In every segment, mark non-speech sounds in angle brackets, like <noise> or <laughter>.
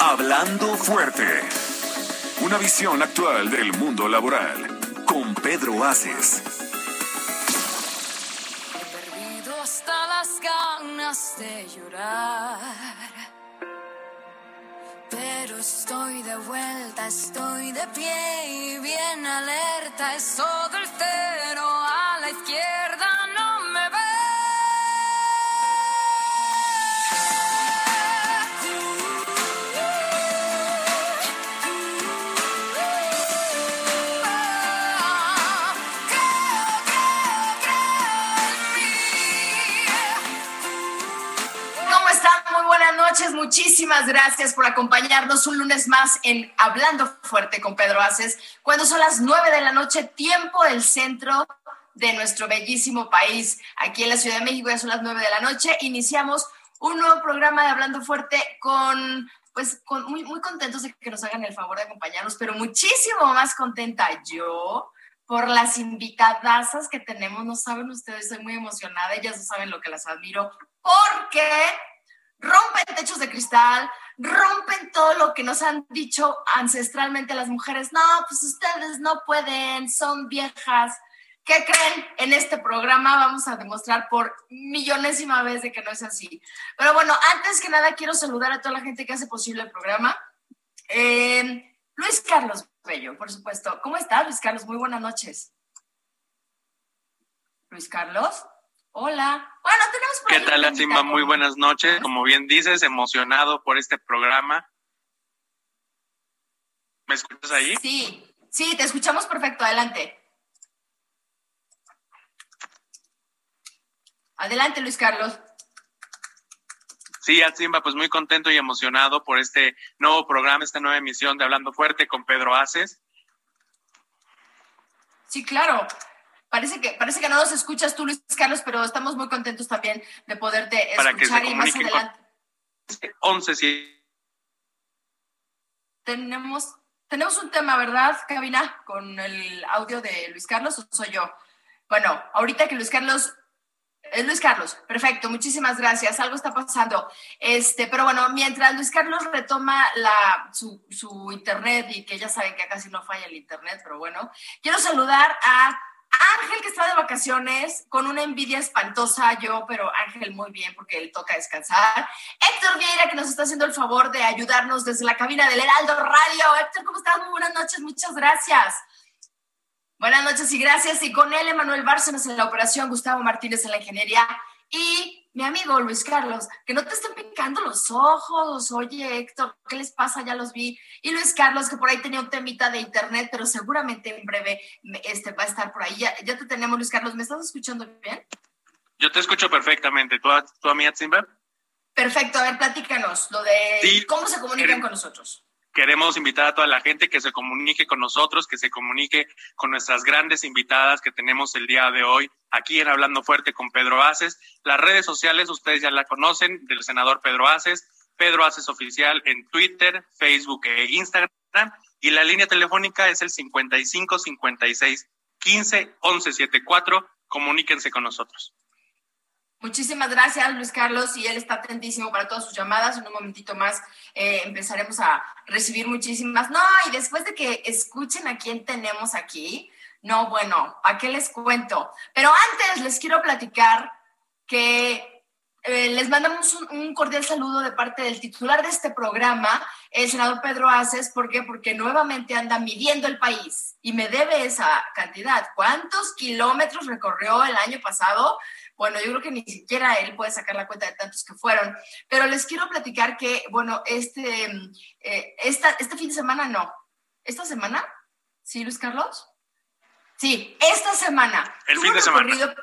Hablando fuerte. Una visión actual del mundo laboral. Con Pedro Aces. He perdido hasta las ganas de llorar. Pero estoy de vuelta, estoy de pie y bien alerta. Es todo el cero a la izquierda, Muchísimas gracias por acompañarnos un lunes más en Hablando Fuerte con Pedro Aces, cuando son las nueve de la noche, tiempo del centro de nuestro bellísimo país. Aquí en la Ciudad de México ya son las nueve de la noche. Iniciamos un nuevo programa de Hablando Fuerte con, pues, muy, muy contentos de que nos hagan el favor de acompañarnos, pero muchísimo más contenta yo por las invitadasas que tenemos. No saben ustedes, estoy muy emocionada. Ellas no saben lo que las admiro porque rompen techos de cristal, rompen todo lo que nos han dicho ancestralmente las mujeres. No, pues ustedes no pueden, son viejas. ¿Qué creen? En este programa vamos a demostrar por millonésima vez de que no es así. Pero bueno, antes que nada quiero saludar a toda la gente que hace posible el programa. Eh, Luis Carlos Bello, por supuesto. ¿Cómo estás, Luis Carlos? Muy buenas noches. Luis Carlos. Hola. Bueno, tenemos por ¿Qué tal, invitado. Muy buenas noches. Como bien dices, emocionado por este programa. ¿Me escuchas ahí? Sí, sí, te escuchamos perfecto. Adelante. Adelante, Luis Carlos. Sí, Atzimba, pues muy contento y emocionado por este nuevo programa, esta nueva emisión de Hablando Fuerte con Pedro Aces. Sí, claro. Parece que, parece que no nos escuchas tú, Luis Carlos, pero estamos muy contentos también de poderte Para que se escuchar y más comuniquen con- adelante. 11 sí. Tenemos, tenemos un tema, ¿verdad, Cabina? Con el audio de Luis Carlos, ¿o soy yo? Bueno, ahorita que Luis Carlos. Es Luis Carlos, perfecto, muchísimas gracias. Algo está pasando. Este, pero bueno, mientras Luis Carlos retoma la, su, su internet y que ya saben que casi no falla el internet, pero bueno, quiero saludar a Ángel que está de vacaciones con una envidia espantosa, yo, pero Ángel muy bien porque él toca descansar. Héctor Vieira que nos está haciendo el favor de ayudarnos desde la cabina del Heraldo Radio. Héctor, ¿cómo estás? Muy buenas noches, muchas gracias. Buenas noches y gracias. Y con él, Emanuel Bárcenas en la operación, Gustavo Martínez en la ingeniería y mi amigo Luis Carlos, que no te estén picando los ojos. Oye, Héctor, ¿qué les pasa? Ya los vi. Y Luis Carlos, que por ahí tenía un temita de internet, pero seguramente en breve este, va a estar por ahí. Ya, ya te tenemos, Luis Carlos. ¿Me estás escuchando bien? Yo te escucho perfectamente. ¿Tú, a- tú a mí? Perfecto. A ver, platícanos lo de Sí. cómo se comunican con nosotros. Queremos invitar a toda la gente que se comunique con nosotros, que se comunique con nuestras grandes invitadas que tenemos el día de hoy aquí en Hablando Fuerte con Pedro Aces. Las redes sociales, ustedes ya la conocen, del senador Pedro Aces, Pedro Aces Oficial en Twitter, Facebook e Instagram. Y la línea telefónica es el 55 56 15 11 74. Comuníquense con nosotros. Muchísimas gracias, Luis Carlos, y él está atentísimo para todas sus llamadas. En un momentito más eh, empezaremos a recibir muchísimas. No, y después de que escuchen a quién tenemos aquí, no, bueno, ¿a qué les cuento? Pero antes les quiero platicar que eh, les mandamos un, cordial saludo de parte del titular de este programa, el senador Pedro Aces. ¿Por qué? Porque nuevamente anda midiendo el país y me debe esa cantidad. ¿Cuántos kilómetros recorrió el año pasado? Bueno, yo creo que ni siquiera él puede sacar la cuenta de tantos que fueron, pero les quiero platicar que, bueno, este, eh, esta, este fin de semana no. ¿Esta semana? ¿Sí, Luis Carlos? Sí, esta semana. El fin de semana.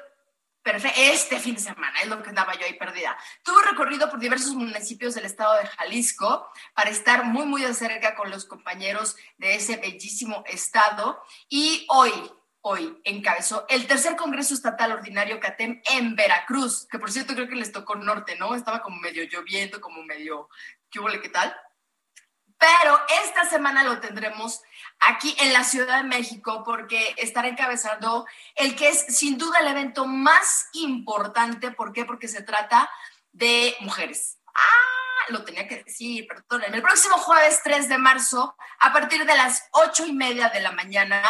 Perfecto, este fin de semana es lo que andaba yo ahí perdida. Tuve recorrido por diversos municipios del estado de Jalisco para estar muy, muy de cerca con los compañeros de ese bellísimo estado. Y hoy, hoy encabezó el tercer Congreso Estatal Ordinario CATEM en Veracruz, que por cierto creo que les tocó norte, ¿no? Estaba como medio lloviendo, como medio, ¿qué hubo, qué tal? Pero esta semana lo tendremos aquí en la Ciudad de México porque estará encabezando el que es sin duda el evento más importante. ¿Por qué? Porque se trata de mujeres. Ah, lo tenía que decir, perdón. El próximo jueves 3 de marzo, a partir de las ocho y media de la mañana,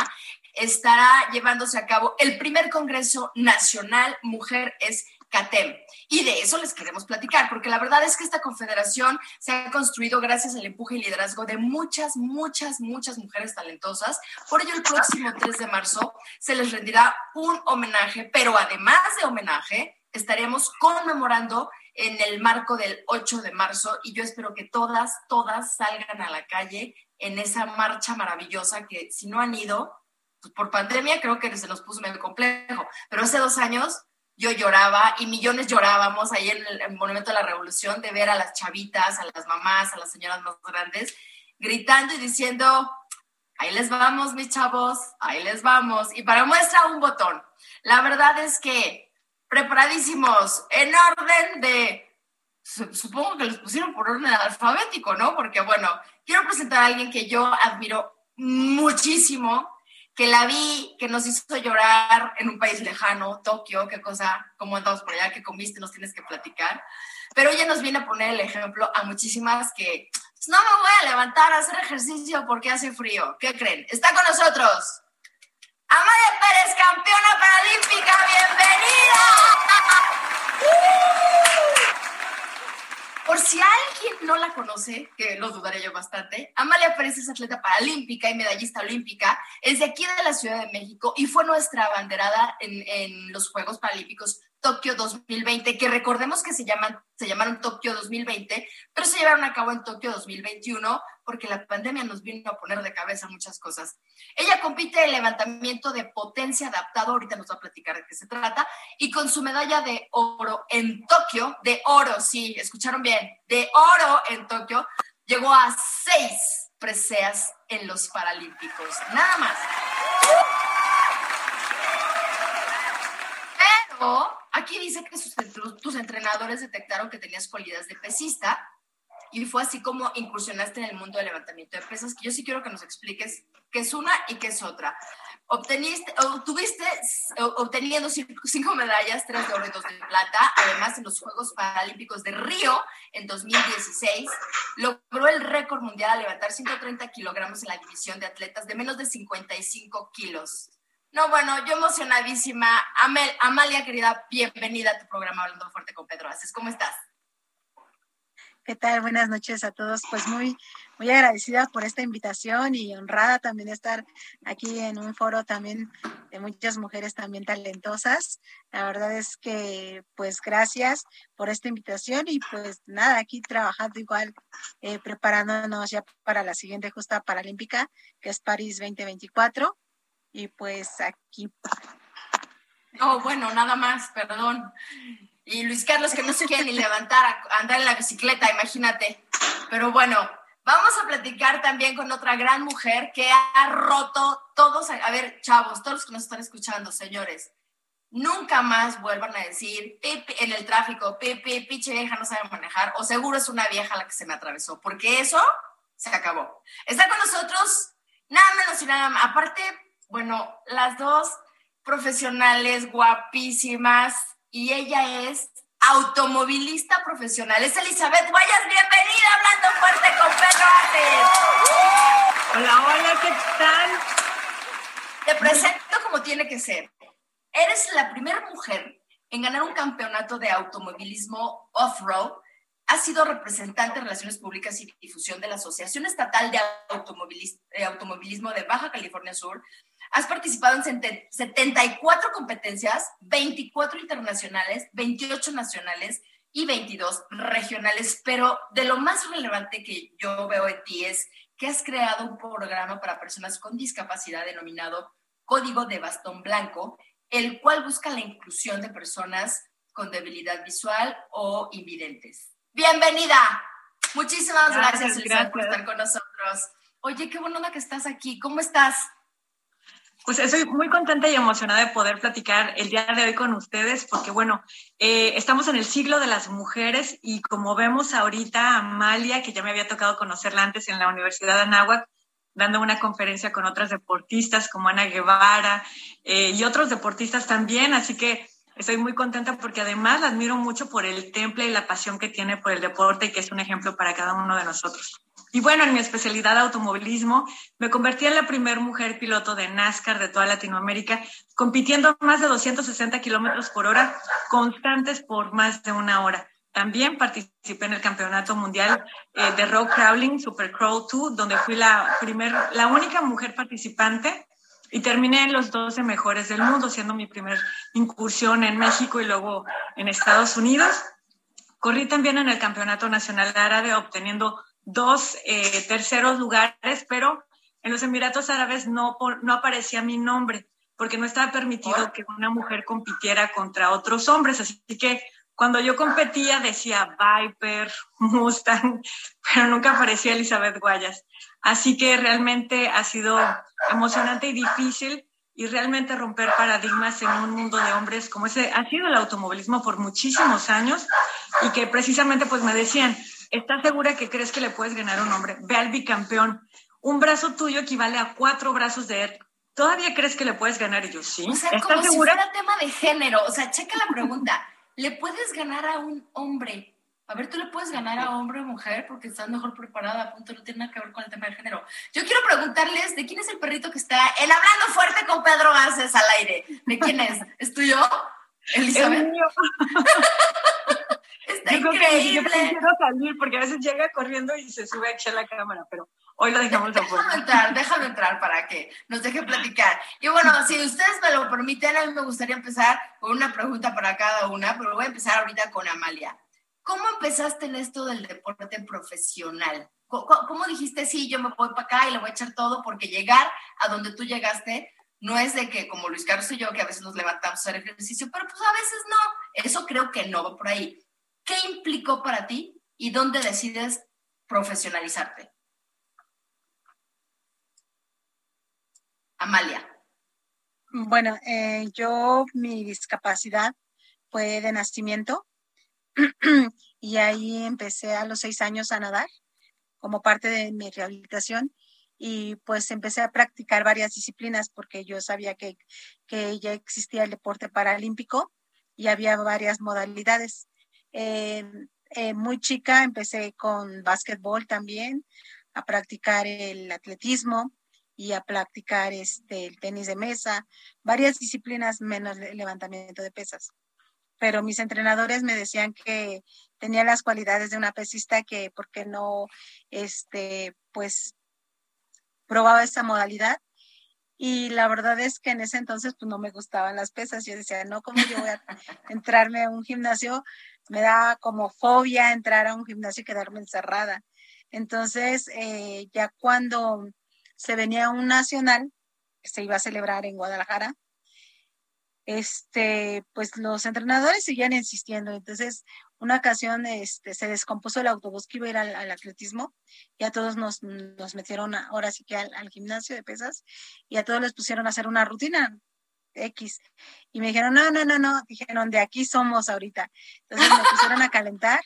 estará llevándose a cabo el primer Congreso Nacional Mujer es CATEM. Y de eso les queremos platicar, porque la verdad es que esta confederación se ha construido gracias al empuje y liderazgo de muchas, muchas, muchas mujeres talentosas. Por ello, el próximo 3 de marzo se les rendirá un homenaje, pero además de homenaje, estaremos conmemorando en el marco del 8 de marzo y yo espero que todas, todas salgan a la calle en esa marcha maravillosa que si no han ido, pues por pandemia creo que se nos puso medio complejo, pero hace dos años yo lloraba y millones llorábamos ahí en el, Monumento de la Revolución de ver a las chavitas, a las mamás, a las señoras más grandes, gritando y diciendo, ahí les vamos, mis chavos, ahí les vamos. Y para muestra un botón. La verdad es que preparadísimos, en orden de, supongo que los pusieron por orden alfabético, ¿no? Porque bueno, quiero presentar a alguien que yo admiro muchísimo, que la vi, que nos hizo llorar en un país lejano, Tokio, qué cosa, cómo andamos por allá, qué comiste, nos tienes que platicar. Pero ella nos viene a poner el ejemplo a muchísimas que pues, no me voy a levantar a hacer ejercicio porque hace frío. ¿Qué creen? Está con nosotros. Amaya Pérez, campeona paralímpica, bienvenida. Por si alguien no la conoce, que lo dudaré yo bastante, Amalia Pérez es atleta paralímpica y medallista olímpica, es de aquí de la Ciudad de México y fue nuestra abanderada en, en los Juegos Paralímpicos Tokio 2020, que recordemos que se, llaman, se llamaron Tokio 2020, pero se llevaron a cabo en Tokio 2021 porque la pandemia nos vino a poner de cabeza muchas cosas. Ella compite en levantamiento de potencia adaptado, ahorita nos va a platicar de qué se trata, y con su medalla de oro en Tokio, de oro, sí, escucharon bien, de oro en Tokio, llegó a seis preseas en los Paralímpicos, nada más. Aquí dice que tus entrenadores detectaron que tenías cualidades de pesista y fue así como incursionaste en el mundo del levantamiento de pesas, que yo sí quiero que nos expliques qué es una y qué es otra. Obteniste, obtuviste, obteniendo cinco medallas, tres de oro y dos de plata, además en los Juegos Paralímpicos de Río en 2016, logró el récord mundial a levantar 130 kilogramos en la división de atletas de menos de 55 kilos. No, bueno, yo emocionadísima. Amalia, querida, bienvenida a tu programa Hablando Fuerte con Pedro Aces. ¿Cómo estás? ¿Qué tal? Buenas noches a todos. Pues muy, muy agradecida por esta invitación y honrada también estar aquí en un foro también de muchas mujeres también talentosas. La verdad es que, pues, gracias por esta invitación y pues nada, aquí trabajando igual, eh, preparándonos ya para la siguiente justa paralímpica, que es París 2024 y pues aquí. Oh, bueno, nada más, perdón. Y Luis Carlos que no se quiere ni levantar, andar en la bicicleta, imagínate. Pero bueno, vamos a platicar también con otra gran mujer que ha roto todos, a ver, chavos, todos los que nos están escuchando, señores, nunca más vuelvan a decir en el tráfico, pipi, pinche vieja no sabe manejar, o seguro es una vieja la que se me atravesó, porque eso se acabó. Está con nosotros nada menos y nada más, aparte bueno, las dos profesionales guapísimas y ella es automovilista profesional. Es Elizabeth Guayas, bienvenida hablando fuerte con Pedro Aces. Hola, hola, ¿qué tal? Te presento como tiene que ser. Eres la primera mujer en ganar un campeonato de automovilismo off-road. Ha sido representante de Relaciones Públicas y Difusión de la Asociación Estatal de Automovilismo de Baja California Sur, Has participado en 74 competencias, 24 internacionales, 28 nacionales y 22 regionales, pero de lo más relevante que yo veo en ti es que has creado un programa para personas con discapacidad denominado Código de Bastón Blanco, el cual busca la inclusión de personas con debilidad visual o invidentes. Bienvenida. Muchísimas gracias, gracias, por estar con nosotros. Oye, qué buena que estás aquí. ¿Cómo estás? Pues estoy muy contenta y emocionada de poder platicar el día de hoy con ustedes, porque bueno, eh, estamos en el siglo de las mujeres y como vemos ahorita, Amalia, que ya me había tocado conocerla antes en la Universidad de Anáhuac, dando una conferencia con otras deportistas como Ana Guevara eh, y otros deportistas también, así que estoy muy contenta porque además la admiro mucho por el temple y la pasión que tiene por el deporte y que es un ejemplo para cada uno de nosotros. Y bueno, en mi especialidad automovilismo, me convertí en la primera mujer piloto de NASCAR de toda Latinoamérica, compitiendo más de 260 kilómetros por hora, constantes por más de una hora. También participé en el Campeonato Mundial eh, de Road Crawling, Super Crawl 2, donde fui la, primer, la única mujer participante y terminé en los 12 mejores del mundo, siendo mi primera incursión en México y luego en Estados Unidos. Corrí también en el Campeonato Nacional Árabe, obteniendo dos eh, terceros lugares, pero en los Emiratos Árabes no, no aparecía mi nombre porque no estaba permitido que una mujer compitiera contra otros hombres. Así que cuando yo competía decía Viper, Mustang, <laughs> pero nunca aparecía Elizabeth Guayas. Así que realmente ha sido emocionante y difícil y realmente romper paradigmas en un mundo de hombres como ese ha sido el automovilismo por muchísimos años y que precisamente pues me decían, ¿Estás segura que crees que le puedes ganar a un hombre? Ve al bicampeón. Un brazo tuyo equivale a cuatro brazos de él. ¿Todavía crees que le puedes ganar? Y yo, sí. O sea, ¿Estás como segura? si fuera tema de género. O sea, checa la pregunta. <laughs> ¿Le puedes ganar a un hombre? A ver, tú le puedes ganar a hombre o mujer porque estás mejor preparada, punto, no tiene nada que ver con el tema del género. Yo quiero preguntarles de quién es el perrito que está en Hablando Fuerte con Pedro Haces al aire. ¿De quién es? ¿Es tuyo? Elizabeth. <laughs> Está yo increíble. Creo que yo quiero salir porque a veces llega corriendo y se sube aquí a la cámara, pero hoy lo dejamos afuera. Déjalo entrar, déjalo entrar para que nos deje platicar. Y bueno, <laughs> si ustedes me lo permiten, a mí me gustaría empezar con una pregunta para cada una, pero voy a empezar ahorita con Amalia. ¿Cómo empezaste en esto del deporte profesional? ¿Cómo, dijiste, sí, yo me voy para acá y le voy a echar todo? Porque llegar a donde tú llegaste no es de que como Luis Carlos y yo, que a veces nos levantamos a hacer ejercicio, pero pues a veces no. Eso creo que no va por ahí. ¿Qué implicó para ti y dónde decides profesionalizarte? Amalia. Bueno, eh, yo mi discapacidad fue de nacimiento <clears throat> y ahí empecé a los seis años a nadar como parte de mi rehabilitación y pues empecé a practicar varias disciplinas porque yo sabía que, que ya existía el deporte paralímpico y había varias modalidades. Eh, muy chica empecé con básquetbol también, a practicar el atletismo y a practicar este, el tenis de mesa, varias disciplinas menos levantamiento de pesas. Pero mis entrenadores me decían que tenía las cualidades de una pesista que, ¿por qué no, este, pues, probaba esa modalidad? Y la verdad es que en ese entonces pues no me gustaban las pesas. Yo decía, no, ¿cómo yo voy a <laughs> entrarme a un gimnasio me da como fobia entrar a un gimnasio y quedarme encerrada. Entonces, eh, ya cuando se venía un nacional, que se iba a celebrar en Guadalajara, este, pues los entrenadores seguían insistiendo. Entonces, una ocasión este, se descompuso el autobús que iba a ir al, atletismo y a todos nos, nos metieron ahora sí que al, al, gimnasio de pesas y a todos les pusieron a hacer una rutina. X. Y me dijeron, no, no, no, no, dijeron, de aquí somos ahorita. Entonces me pusieron a calentar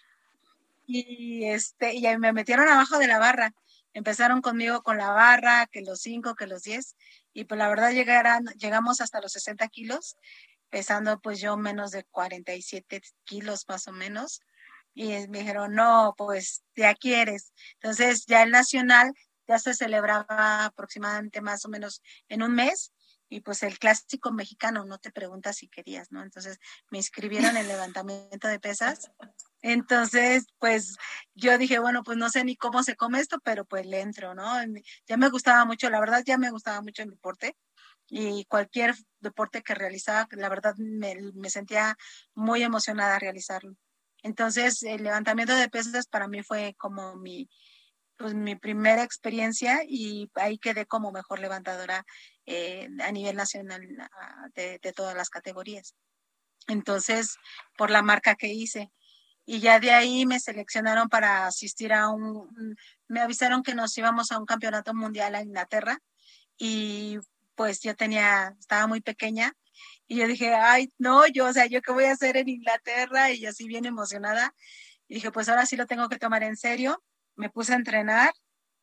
y, este, y me metieron abajo de la barra. Empezaron conmigo con la barra, que los cinco, que los diez, y pues la verdad llegaran, llegamos hasta los 60 kilos, pesando pues yo menos de 47 kilos más o menos. Y me dijeron, no, pues de aquí eres. Entonces ya el nacional ya se celebraba aproximadamente más o menos en un mes y pues el clásico mexicano no te pregunta si querías, ¿no? Entonces me inscribieron en levantamiento de pesas. Entonces, pues yo dije, bueno, pues no sé ni cómo se come esto, pero pues le entro, ¿no? Ya me gustaba mucho, la verdad ya me gustaba mucho el deporte y cualquier deporte que realizaba, la verdad me, sentía muy emocionada a realizarlo. Entonces, el levantamiento de pesas para mí fue como mi, pues mi primera experiencia y ahí quedé como mejor levantadora eh, a nivel nacional de, de, todas las categorías. Entonces, por la marca que hice. Y ya de ahí me seleccionaron para asistir a un, me avisaron que nos íbamos a un campeonato mundial a Inglaterra y pues yo tenía, estaba muy pequeña y yo dije, ay, no, yo, o sea, ¿yo qué voy a hacer en Inglaterra? Y así bien emocionada. Y dije, pues ahora sí lo tengo que tomar en serio. Me puse a entrenar.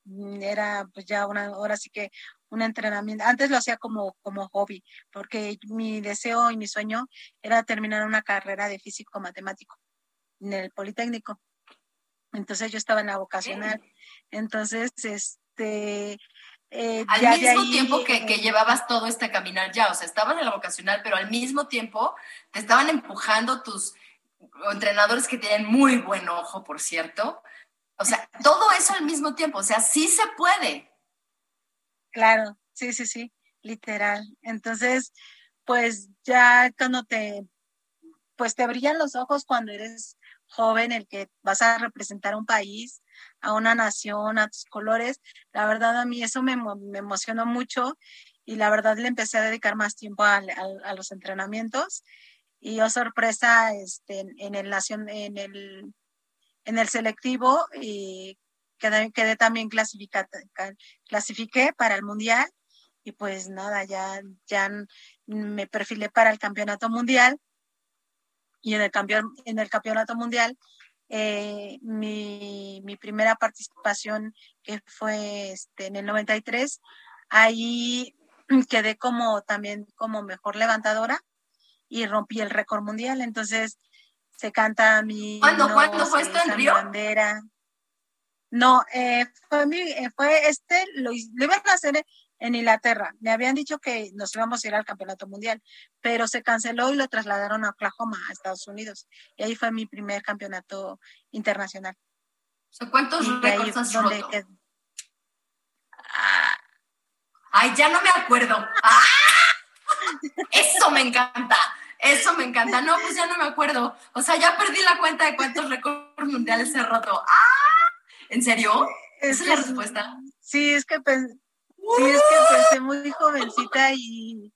Mm, era pues ya una, ahora sí que un entrenamiento. Antes lo hacía como, como hobby, porque mi deseo y mi sueño era terminar una carrera de físico matemático en el Politécnico. Entonces yo estaba en la vocacional. Entonces, este, eh, al mismo tiempo que, que, llevabas todo este caminar ya, o sea, estabas en la vocacional, pero al mismo tiempo te estaban empujando tus entrenadores que tienen muy buen ojo, por cierto. O sea, todo eso al mismo tiempo, o sea, sí se puede. Claro, sí, sí, sí, literal. Entonces, pues ya cuando te, pues te brillan los ojos cuando eres joven, el que vas a representar a un país, a una nación, a tus colores. La verdad a mí eso me, me emocionó mucho y la verdad le empecé a dedicar más tiempo a, los entrenamientos y yo oh, sorpresa este, en, el nación, en el, en el selectivo y quedé, quedé también clasifiqué para el mundial y pues nada, ya, ya me perfilé para el campeonato mundial y en el, campeón, en el campeonato mundial eh, mi, mi, primera participación, que fue este, en el 93, ahí <clears throat> quedé como también como mejor levantadora y rompí el récord mundial. Entonces se canta mi. ¿Cuándo, ¿cuándo fue esto en Río? Bandera. No, eh, fue, mi, eh, fue este, lo, lo iban a hacer en Inglaterra. Me habían dicho que nos íbamos a ir al campeonato mundial, pero se canceló y lo trasladaron a Oklahoma, a Estados Unidos. Y ahí fue mi primer campeonato internacional. ¿Cuántos récords has roto? Ay, ya no me acuerdo. ¡Ah! <laughs> Eso me encanta. Eso me encanta. No, pues ya no me acuerdo. O sea, ya perdí la cuenta de cuántos récords mundiales he roto. ¡Ah! ¿En serio? ¿Esa es la respuesta? Sí, es que Sí, es que empecé muy jovencita y,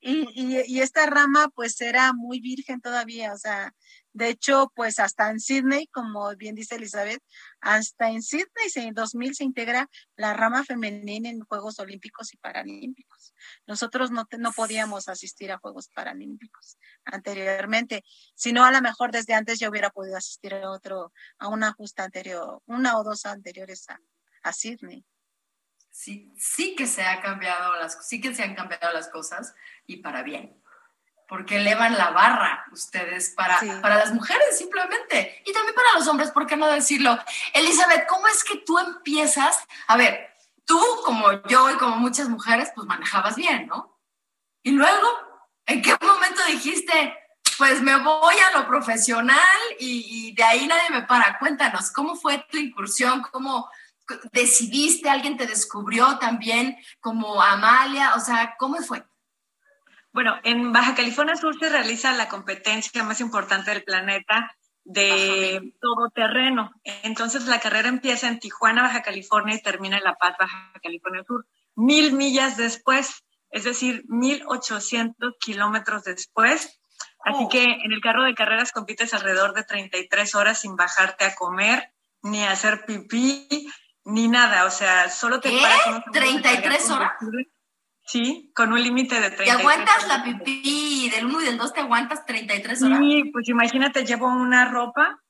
y, y, esta rama pues era muy virgen todavía, o sea, de hecho pues hasta en Sydney, como bien dice Elizabeth, hasta en Sydney en 2000 se integra la rama femenina en Juegos Olímpicos y Paralímpicos. Nosotros no, no podíamos asistir a Juegos Paralímpicos anteriormente, sino a lo mejor desde antes yo hubiera podido asistir a otro, a una justa anterior, una o dos anteriores a, a Sydney sí, sí que se ha cambiado las, sí que se han cambiado las cosas y para bien. Porque elevan la barra ustedes para, para las mujeres simplemente. Y también para los hombres, ¿por qué no decirlo? Elizabeth, ¿cómo es que tú empiezas? A ver, tú como yo y como muchas mujeres, pues manejabas bien, ¿no? Y luego, ¿en qué momento dijiste, pues me voy a lo profesional y, y de ahí nadie me para? Cuéntanos, ¿cómo fue tu incursión? ¿Cómo, decidiste, alguien te descubrió también como Amalia, o sea, ¿cómo fue? Bueno, en Baja California Sur se realiza la competencia más importante del planeta de todo terreno. Entonces la carrera empieza en Tijuana, Baja California y termina en La Paz, Baja California Sur. Mil millas después, es decir, mil ochocientos kilómetros después. Así oh. que en el carro de carreras compites alrededor de 33 horas sin bajarte a comer ni a hacer pipí, ni nada, o sea, solo te ¿Qué? ¿33 horas? Sí, con un límite de 33 ¿Te aguantas la pipí del 1 y del 2 te aguantas 33 horas? Sí, pues imagínate, llevo una ropa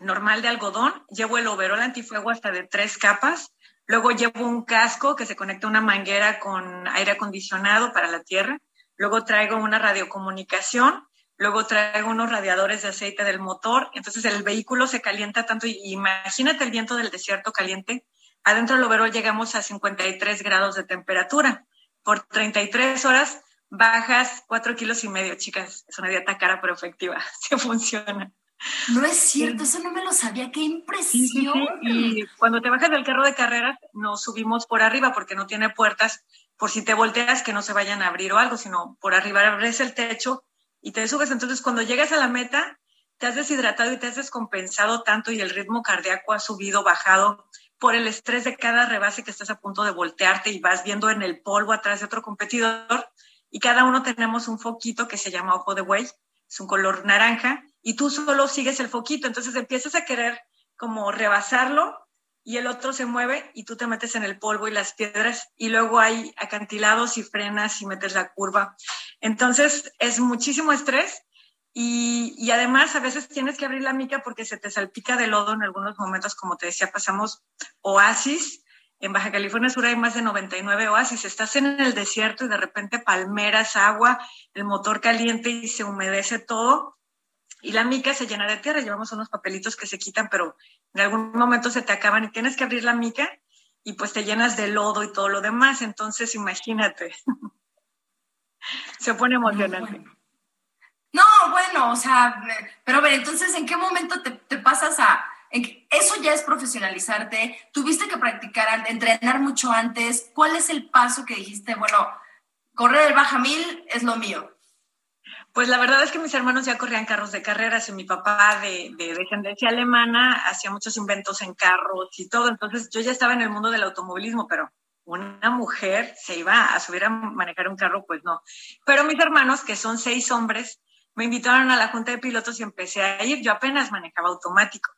normal de algodón, llevo el overol antifuego hasta de tres capas, luego llevo un casco que se conecta a una manguera con aire acondicionado para la tierra, luego traigo una radiocomunicación, luego traigo unos radiadores de aceite del motor, entonces el vehículo se calienta tanto, y imagínate el viento del desierto caliente, adentro del overol llegamos a 53 grados de temperatura. Por 33 horas bajas 4 kilos y medio, chicas. Es una dieta cara pero efectiva, <laughs> se funciona. No es cierto, eso no me lo sabía, qué impresión. Y cuando te bajas del carro de carreras, nos subimos por arriba porque no tiene puertas, por si te volteas que no se vayan a abrir o algo, sino por arriba abres el techo y te subes. Entonces, cuando llegas a la meta, te has deshidratado y te has descompensado tanto y el ritmo cardíaco ha subido, bajado, por el estrés de cada rebase que estás a punto de voltearte y vas viendo en el polvo atrás de otro competidor. Y cada uno tenemos un foquito que se llama ojo de buey, es un color naranja y tú solo sigues el foquito, entonces empiezas a querer como rebasarlo y el otro se mueve y tú te metes en el polvo y las piedras y luego hay acantilados y frenas y metes la curva. Entonces es muchísimo estrés y, además a veces tienes que abrir la mica porque se te salpica de lodo en algunos momentos, como te decía, pasamos oasis en Baja California Sur hay más de 99 oasis. Estás en el desierto y de repente palmeras, agua, el motor caliente y se humedece todo. Y la mica se llena de tierra. Llevamos unos papelitos que se quitan, pero en algún momento se te acaban y tienes que abrir la mica y pues te llenas de lodo y todo lo demás. Entonces, imagínate. <laughs> se pone emocionante. No, bueno, o sea, pero a ver, entonces, ¿en qué momento te, pasas a, eso ya es profesionalizarte. Tuviste que practicar, entrenar mucho antes. ¿Cuál es el paso que dijiste? Bueno, correr el baja mil es lo mío. Pues la verdad es que mis hermanos ya corrían carros de carreras y mi papá de, de, descendencia alemana hacía muchos inventos en carros y todo. Entonces yo ya estaba en el mundo del automovilismo, pero una mujer se iba a subir a manejar un carro, pues no. Pero mis hermanos, que son seis hombres, me invitaron a la junta de pilotos y empecé a ir. Yo apenas manejaba automático.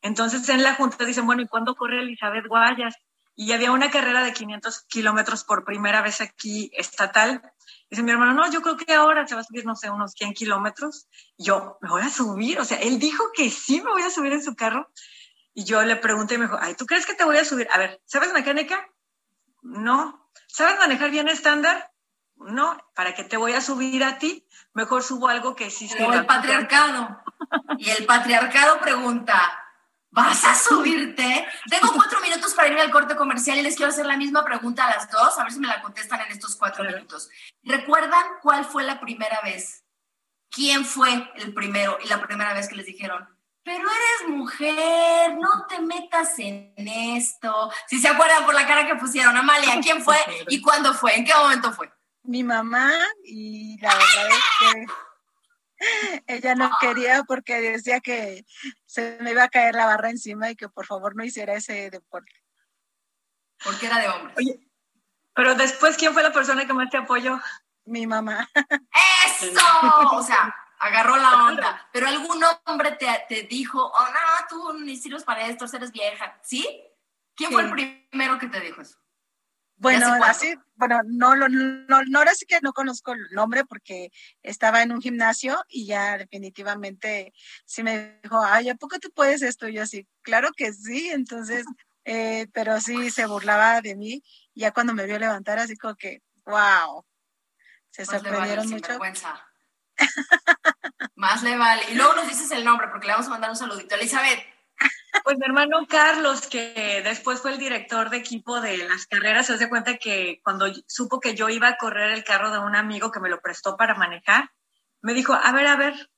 Entonces en la junta dicen, bueno, ¿y cuándo corre Elizabeth Guayas? Y había una carrera de 500 kilómetros por primera vez aquí estatal. Dice mi hermano, no, yo creo que ahora se va a subir, no sé, unos 100 kilómetros. Yo, ¿me voy a subir? O sea, él dijo que sí me voy a subir en su carro. Y yo le pregunté y me dijo, ay, ¿tú crees que te voy a subir? A ver, ¿sabes mecánica? No. ¿Sabes manejar bien estándar? No. ¿Para qué te voy a subir a ti? Mejor subo algo que sí se... el patriarcado. y el patriarcado pregunta, ¿Vas a subirte? Tengo cuatro minutos para irme al corte comercial y les quiero hacer la misma pregunta a las dos, a ver si me la contestan en estos cuatro minutos. ¿Recuerdan cuál fue la primera vez? ¿Quién fue el primero y la primera vez que les dijeron, pero eres mujer, no te metas en esto? Si se acuerdan por la cara que pusieron, Amalia, ¿quién fue <laughs> y cuándo fue? ¿En qué momento fue? Mi mamá y la verdad es que ella no quería porque decía que se me iba a caer la barra encima y que por favor no hiciera ese deporte. Porque era de hombres. Oye, pero después, ¿quién fue la persona que más te apoyó? Mi mamá. ¡Eso! O sea, agarró la onda. Pero algún hombre te, dijo, oh, no, tú ni sirves para esto, eres vieja. ¿Sí? ¿Quién fue el primero que te dijo eso? Bueno, así, bueno, no, no, no, no, ahora sí que no conozco el nombre porque estaba en un gimnasio y ya definitivamente sí me dijo, ay, ¿a poco tú puedes esto? Y yo así, claro que sí, entonces, <laughs> eh, pero sí se burlaba de mí. Ya cuando me vio levantar, así como que, wow, se sorprendieron mucho. <laughs> Más le vale. Y luego nos dices el nombre porque le vamos a mandar un saludito. Elizabeth, pues mi hermano Carlos, que después fue el director de equipo de las carreras, se hace cuenta que cuando supo que yo iba a correr el carro de un amigo que me lo prestó para manejar, me dijo, a ver, a ver,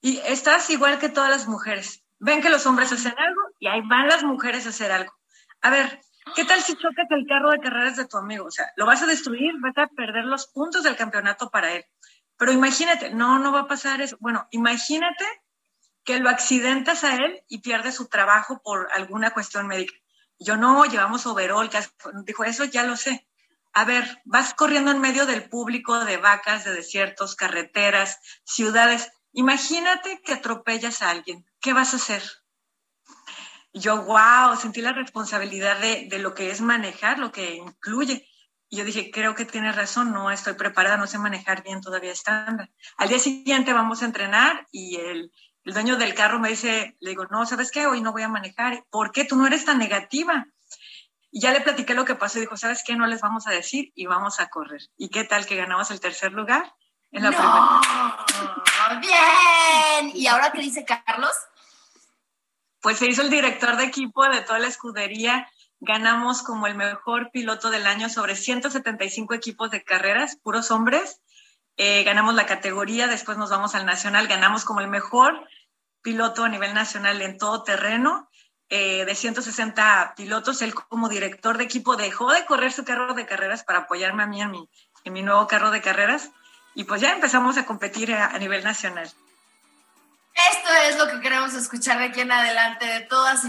y estás igual que todas las mujeres. Ven que los hombres hacen algo y ahí van las mujeres a hacer algo. A ver, ¿qué tal si chocas el carro de carreras de tu amigo? O sea, lo vas a destruir, vas a perder los puntos del campeonato para él. Pero imagínate, no, no va a pasar eso. Bueno, imagínate que lo accidentas a él y pierde su trabajo por alguna cuestión médica. Yo no, llevamos overall, dijo, eso ya lo sé. A ver, vas corriendo en medio del público de vacas, de desiertos, carreteras, ciudades. Imagínate que atropellas a alguien. ¿Qué vas a hacer? Yo, wow, sentí la responsabilidad de, de lo que es manejar, lo que incluye. Y yo dije, creo que tienes razón, no estoy preparada, no sé manejar bien todavía estándar. Al día siguiente vamos a entrenar y el, el dueño del carro me dice, le digo, no, ¿sabes qué? Hoy no voy a manejar. ¿Por qué tú no eres tan negativa? Y ya le platiqué lo que pasó y dijo, ¿sabes qué? No les vamos a decir y vamos a correr. ¿Y qué tal que ganamos el tercer lugar? En la no, Bien. ¿Y ahora qué dice Carlos? Pues se hizo el director de equipo de toda la escudería. Ganamos como el mejor piloto del año sobre 175 equipos de carreras, puros hombres. Eh, ganamos la categoría, después nos vamos al nacional, ganamos como el mejor piloto a nivel nacional en todo terreno. Eh, de 160 pilotos, él como director de equipo dejó de correr su carro de carreras para apoyarme a mí en mi, en mi nuevo carro de carreras y pues ya empezamos a competir a, a nivel nacional. Esto es lo que queremos escuchar de aquí en adelante, de todas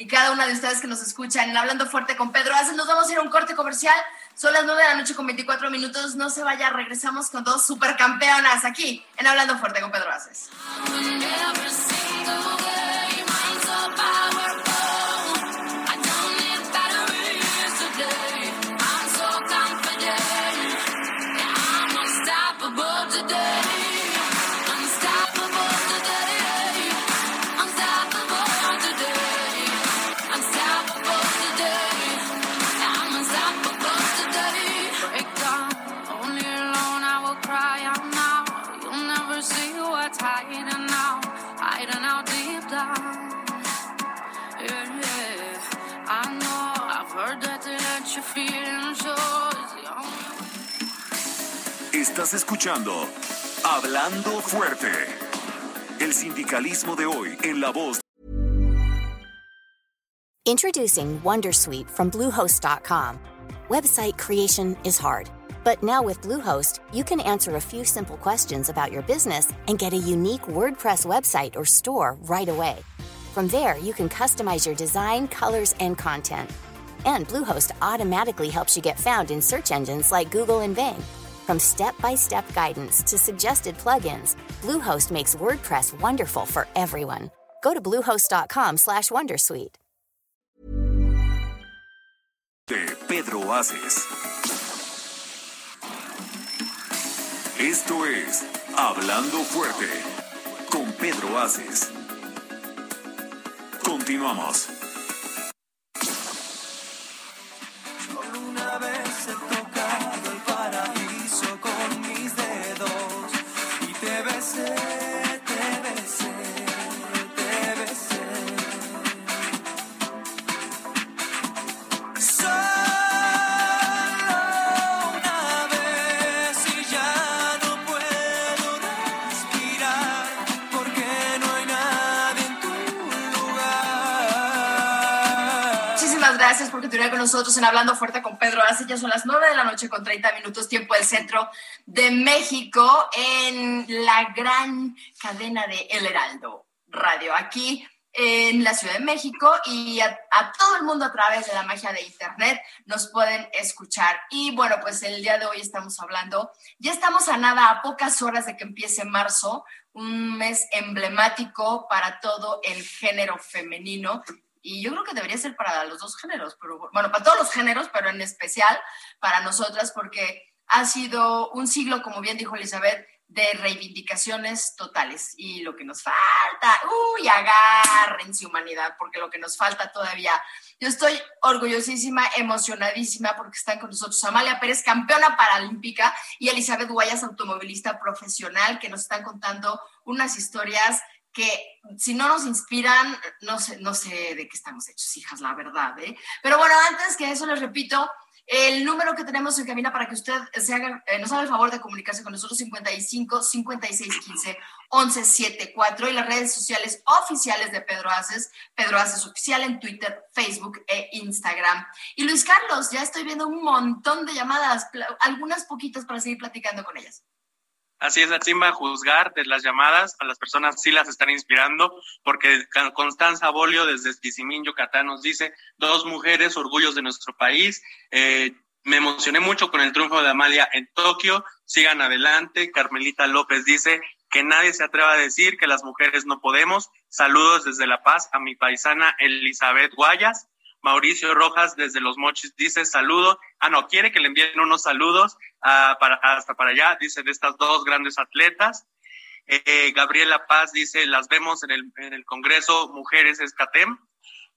y cada una de ustedes que nos escuchan Hablando Fuerte con Pedro Haces. Nos vamos a ir a un corte comercial. Son las 9 de la noche con 24 minutos. No se vaya, regresamos con dos supercampeonas aquí en Hablando Fuerte con Pedro Haces. Estás escuchando Hablando Fuerte. El sindicalismo de hoy en la voz. Introducing Wondersuite from Bluehost.com. Website creation is hard, but now with Bluehost, you can answer a few simple questions about your business and get a unique WordPress website or store right away. From there, you can customize your design, colors, and content. And Bluehost automatically helps you get found in search engines like Google and Bing. From step-by-step guidance to suggested plugins, Bluehost makes WordPress wonderful for everyone. Go to bluehost.com/wondersuite. De Pedro Aces. Esto es Hablando Fuerte con Pedro Aces. Continuamos. Gracias por continuar con nosotros en Hablando Fuerte con Pedro Ace. Ya son las 9 de la noche con 30 minutos, tiempo del centro de México, en la gran cadena de El Heraldo Radio, aquí en la Ciudad de México y a todo el mundo a través de la magia de Internet nos pueden escuchar. Y bueno, pues el día de hoy estamos hablando, ya estamos a nada, a pocas horas de que empiece marzo, un mes emblemático para todo el género femenino y yo creo que debería ser para los dos géneros, pero bueno, para todos los géneros, pero en especial para nosotras, porque ha sido un siglo, como bien dijo Elizabeth, de reivindicaciones totales. Y lo que nos falta, uy, agárrense humanidad, porque lo que nos falta todavía. Yo estoy orgullosísima, emocionadísima, porque están con nosotros Amalia Pérez, campeona paralímpica, y Elizabeth Guayas, automovilista profesional, que nos están contando unas historias que si no nos inspiran, no sé, no sé de qué estamos hechos, hijas, la verdad. ¿eh? Pero bueno, antes que eso les repito, el número que tenemos en cabina para que usted se haga, eh, nos haga el favor de comunicarse con nosotros, 55 56 15 11 74 y las redes sociales oficiales de Pedro Aces, Pedro Aces Oficial en Twitter, Facebook e Instagram. Y Luis Carlos, ya estoy viendo un montón de llamadas, algunas poquitas para seguir platicando con ellas. Así es, Atzimba, juzgar de las llamadas a las personas sí las están inspirando, porque Constanza Bolio desde Esquizimín, Yucatán, nos dice, dos mujeres, orgullos de nuestro país. Eh, me emocioné mucho con el triunfo de Amalia en Tokio. Sigan adelante. Carmelita López dice que nadie se atreva a decir que las mujeres no podemos. Saludos desde La Paz a mi paisana Elizabeth Guayas. Mauricio Rojas desde Los Mochis dice saludo. Ah, no, quiere que le envíen unos saludos para, hasta para allá, dice de estas dos grandes atletas. Eh, Gabriela Paz dice, las vemos en el, en el Congreso Mujeres Escatem.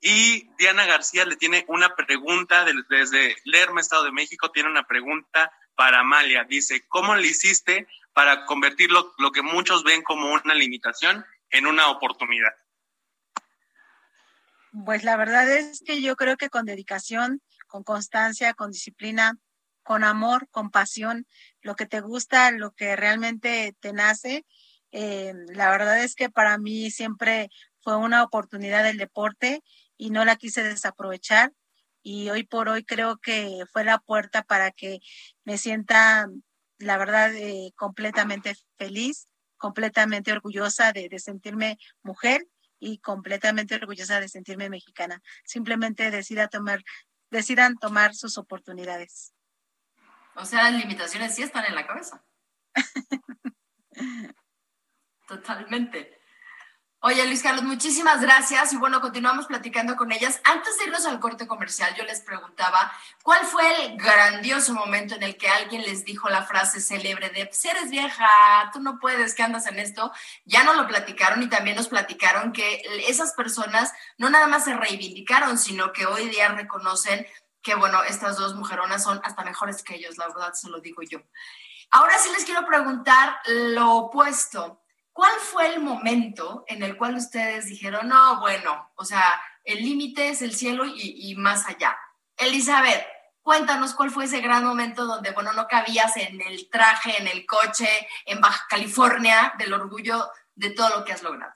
Y Diana García le tiene una pregunta del- desde Lerma, Estado de México, tiene una pregunta para Amalia. Dice, ¿cómo le hiciste para convertir lo, lo que muchos ven como una limitación en una oportunidad? Pues la verdad es que yo creo que con dedicación, con constancia, con disciplina, con amor, con pasión, lo que te gusta, lo que realmente te nace, eh, la verdad es que para mí siempre fue una oportunidad el deporte y no la quise desaprovechar. Y hoy por hoy creo que fue la puerta para que me sienta, la verdad, eh, completamente feliz, completamente orgullosa de, de sentirme mujer y completamente orgullosa de sentirme mexicana. Simplemente decida tomar, decidan tomar sus oportunidades. O sea, las limitaciones sí están en la cabeza. <laughs> Totalmente. Oye, Luis Carlos, muchísimas gracias. Y bueno, continuamos platicando con ellas. Antes de irnos al corte comercial, yo les preguntaba, ¿cuál fue el grandioso momento en el que alguien les dijo la frase célebre de, si eres vieja, tú no puedes, ¿qué andas en esto? Ya no lo platicaron y también nos platicaron que esas personas no nada más se reivindicaron, sino que hoy día reconocen que, bueno, estas dos mujeronas son hasta mejores que ellos, la verdad, se lo digo yo. Ahora sí les quiero preguntar lo opuesto. ¿Cuál fue el momento en el cual ustedes dijeron, no, bueno, o sea, el límite es el cielo y, más allá? Elizabeth, cuéntanos cuál fue ese gran momento donde, bueno, no cabías en el traje, en el coche, en Baja California, del orgullo de todo lo que has logrado.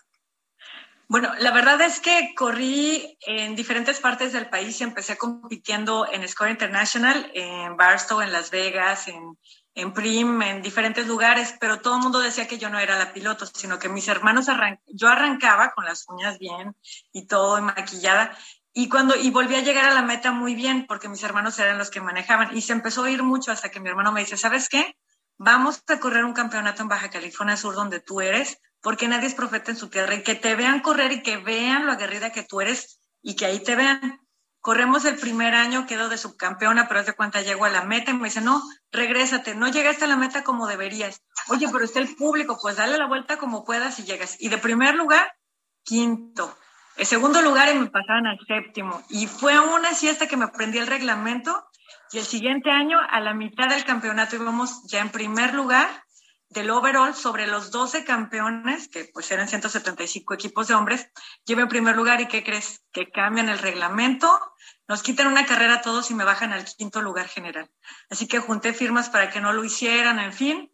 Bueno, la verdad es que corrí en diferentes partes del país y empecé compitiendo en Score International, en Barstow, en Las Vegas, en en Prim, en diferentes lugares, pero todo el mundo decía que yo no era la piloto, sino que mis hermanos arran yo arrancaba con las uñas bien y todo maquillada y cuando y volví a llegar a la meta muy bien porque mis hermanos eran los que manejaban y se empezó a ir mucho hasta que mi hermano me dice, "¿Sabes qué? Vamos a correr un campeonato en Baja California Sur donde tú eres, porque nadie es profeta en su tierra y que te vean correr y que vean lo aguerrida que tú eres y que ahí te vean." Corremos el primer año, quedo de subcampeona, pero de cuenta llego a la meta y me dice, no, regrésate, no llegaste a la meta como deberías. Oye, pero está el público, pues dale la vuelta como puedas y llegas. Y de primer lugar, quinto. El segundo lugar y me pasaban al séptimo. Y fue una siesta que me aprendí el reglamento y el siguiente año, a la mitad del campeonato, íbamos ya en primer lugar del overall sobre los 12 campeones, que pues eran 175 equipos de hombres, llevo en primer lugar y ¿qué crees? Que cambian el reglamento, nos quitan una carrera a todos y me bajan al quinto lugar general. Así que junté firmas para que no lo hicieran, en fin,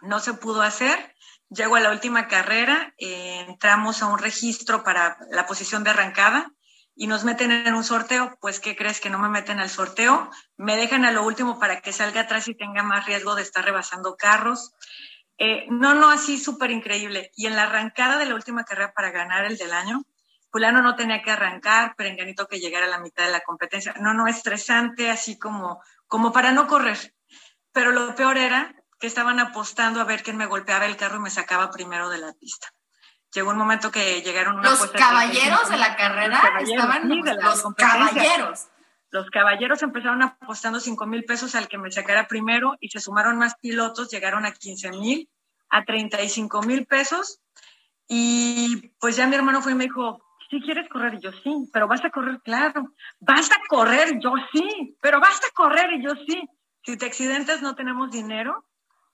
no se pudo hacer. Llego a la última carrera, eh, entramos a un registro para la posición de arrancada y nos meten en un sorteo, pues ¿qué crees que no me meten al sorteo? Me dejan a lo último para que salga atrás y tenga más riesgo de estar rebasando carros. Eh, no, no, así súper increíble. Y en la arrancada de la última carrera para ganar el del año, fulano no tenía que arrancar, perenganito que llegara a la mitad de la competencia. No, no, estresante, así como, como para no correr. Pero lo peor era que estaban apostando a ver quién me golpeaba el carro y me sacaba primero de la pista llegó un momento que llegaron los caballeros de, la carrera estaban los caballeros los caballeros empezaron apostando 5 mil pesos al que me sacara primero y se sumaron más pilotos, llegaron a 15 mil, a 35 mil pesos. Y pues ya mi hermano fue y me dijo, ¿sí quieres correr? Y yo sí, pero vas a correr, claro. ¿Vas a correr? Yo sí, pero vas a correr y yo sí. Si te accidentes no tenemos dinero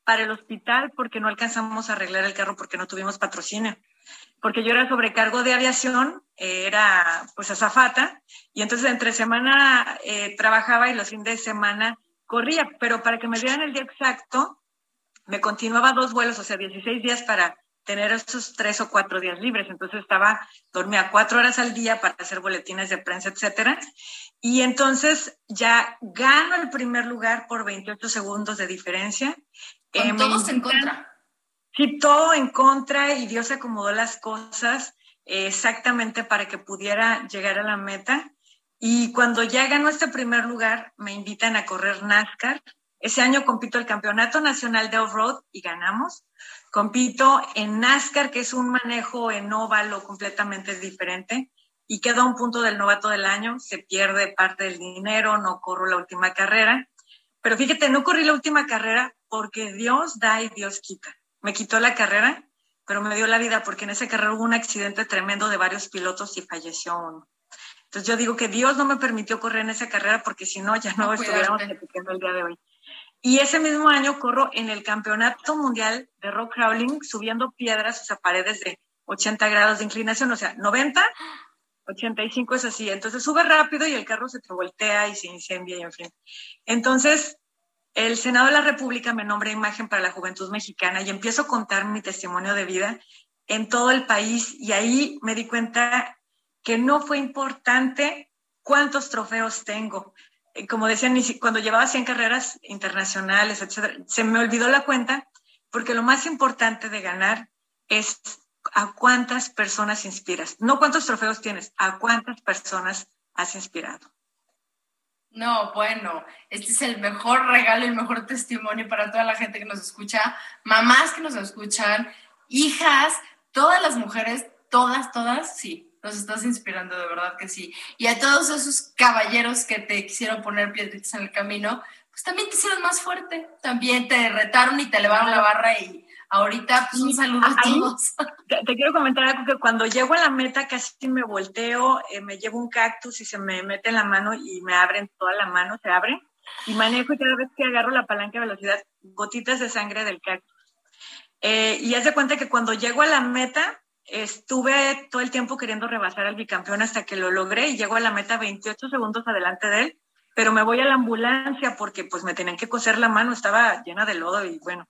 para el hospital porque no alcanzamos a arreglar el carro porque no tuvimos patrocinio porque yo era sobrecargo de aviación, era pues azafata, y entonces entre semana eh, trabajaba y los fines de semana corría, pero para que me dieran el día exacto, me continuaba dos vuelos, o sea, 16 días para tener esos tres o cuatro días libres. Entonces estaba, dormía cuatro horas al día para hacer boletines de prensa, etcétera. Y entonces ya gano el primer lugar por 28 segundos de diferencia. Con eh, todos en contra. Sí, todo en contra y Dios acomodó las cosas exactamente para que pudiera llegar a la meta. Y cuando ya ganó este primer lugar, me invitan a correr NASCAR. Ese año compito el Campeonato Nacional de Off-Road y ganamos. Compito en NASCAR, que es un manejo en óvalo completamente diferente, y quedo a un punto del novato del año. Se pierde parte del dinero, no corro la última carrera. Pero fíjate, no corrí la última carrera porque Dios da y Dios quita me quitó la carrera, pero me dio la vida porque en esa carrera hubo un accidente tremendo de varios pilotos y falleció uno. Entonces yo digo que Dios no me permitió correr en esa carrera porque si no ya no, estuviéramos platicando el día de hoy. Y ese mismo año corro en el Campeonato Mundial de Rock Crawling subiendo piedras, o sea, paredes de 80 grados de inclinación, o sea, 90, 85 es así. Entonces sube rápido y el carro se te voltea y se incendia y en fin. Entonces el Senado de la República me nombra imagen para la juventud mexicana y empiezo a contar mi testimonio de vida en todo el país y ahí me di cuenta que no fue importante cuántos trofeos tengo. Eh, como decían, cuando llevaba 100 carreras internacionales, etcétera, se me olvidó la cuenta porque lo más importante de ganar es ¿a cuántas personas inspiras? No cuántos trofeos tienes, ¿a cuántas personas has inspirado? No, bueno, este es el mejor regalo el mejor testimonio para toda la gente que nos escucha, mamás que nos escuchan, hijas, todas las mujeres, todas, todas, sí, nos estás inspirando, de verdad que sí. Y a todos esos caballeros que te quisieron poner piedritas en el camino, pues también te hicieron más fuerte, también te retaron y te elevaron la barra y ahorita pues un saludo a todos. <laughs> Te, te, quiero comentar algo que cuando llego a la meta casi me volteo, eh, me llevo un cactus y se me mete en la mano y me abren toda la mano, se abre y manejo y cada vez que agarro la palanca de velocidad, gotitas de sangre del cactus. Eh, y haz de cuenta que cuando llego a la meta, estuve todo el tiempo queriendo rebasar al bicampeón hasta que lo logré y llego a la meta 28 segundos adelante de él, pero me voy a la ambulancia porque pues me tenían que coser la mano, estaba llena de lodo y bueno.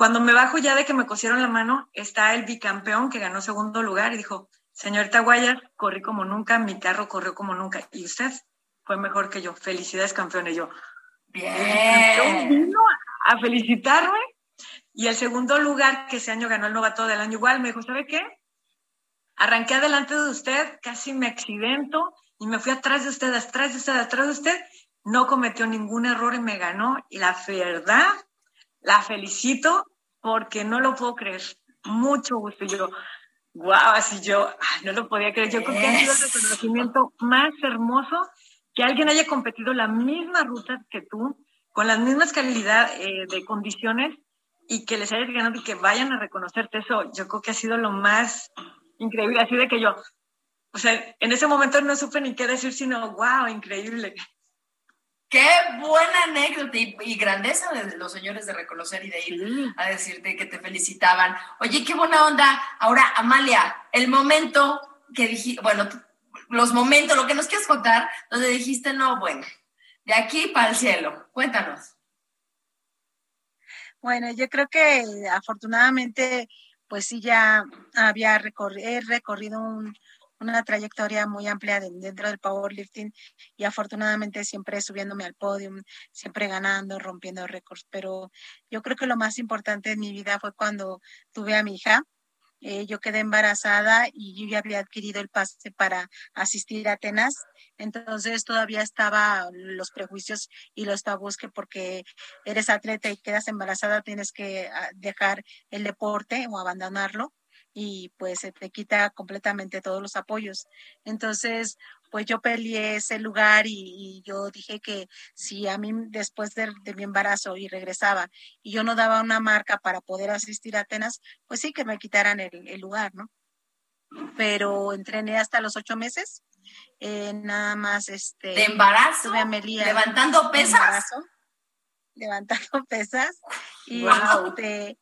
Cuando me bajo ya de que me cosieron la mano, está el bicampeón que ganó segundo lugar y dijo, señorita Guayar, corrí como nunca, mi carro corrió como nunca y usted fue mejor que yo. Felicidades, campeón. Y yo, bien. Vino a felicitarme y el segundo lugar, que ese año ganó el novato del año igual, me dijo, ¿sabe qué? Arranqué adelante de usted, casi me accidento y me fui atrás de usted, atrás de usted, atrás de usted. No cometió ningún error y me ganó. Y la verdad, la felicito porque no lo puedo creer. Mucho gusto. Y yo, wow, así yo, ay, no lo podía creer. Yo creo que ha sido el reconocimiento más hermoso que alguien haya competido la misma ruta que tú, con las mismas calidad eh, de condiciones y que les hayas ganado y que vayan a reconocerte eso, yo creo que ha sido lo más increíble, así de que yo, o sea, en ese momento no supe ni qué decir, sino, wow, increíble. Qué buena anécdota y, y, grandeza de los señores de reconocer y de ir Sí. a decirte que te felicitaban. Oye, qué buena onda. Ahora, Amalia, el momento que dijiste, bueno, los momentos, lo que nos quieres contar, donde dijiste, no, bueno, de aquí para el cielo. Cuéntanos. Bueno, yo creo que afortunadamente, pues sí, ya había he recorrido un- una trayectoria muy amplia de- dentro del powerlifting y afortunadamente siempre subiéndome al podio, siempre ganando, rompiendo récords. Pero yo creo que lo más importante en mi vida fue cuando tuve a mi hija. Eh, yo quedé embarazada y yo ya había adquirido el pase para asistir a Atenas. Entonces todavía estaba los prejuicios y los tabús que porque eres atleta y quedas embarazada tienes que ah, dejar el deporte o abandonarlo y pues se te quita completamente todos los apoyos. Entonces, pues yo peleé ese lugar y, y yo dije que si a mí después de, de mi embarazo y regresaba y yo no daba una marca para poder asistir a Atenas, pues sí que me quitaran el, el lugar, ¿no? Pero entrené hasta los ocho meses, eh, nada más este... De embarazo, Melía levantando pesas. embarazo, levantando <laughs> pesas y Guau. este,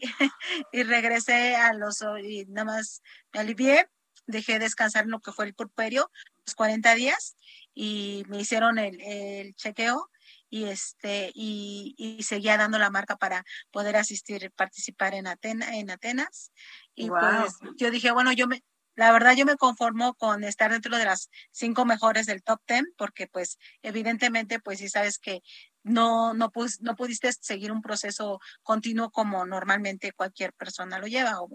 <laughs> y regresé a los y nada más me alivié, dejé descansar lo que fue el purperio, los 40 días y me hicieron el, el chequeo y este y, y seguía dando la marca para poder asistir participar en Atena, en Atenas y Guau. pues yo dije bueno yo me la verdad yo me conformo con estar dentro de las cinco mejores del top ten porque pues evidentemente pues sí sabes que no no no pudiste seguir un proceso continuo como normalmente cualquier persona lo lleva o,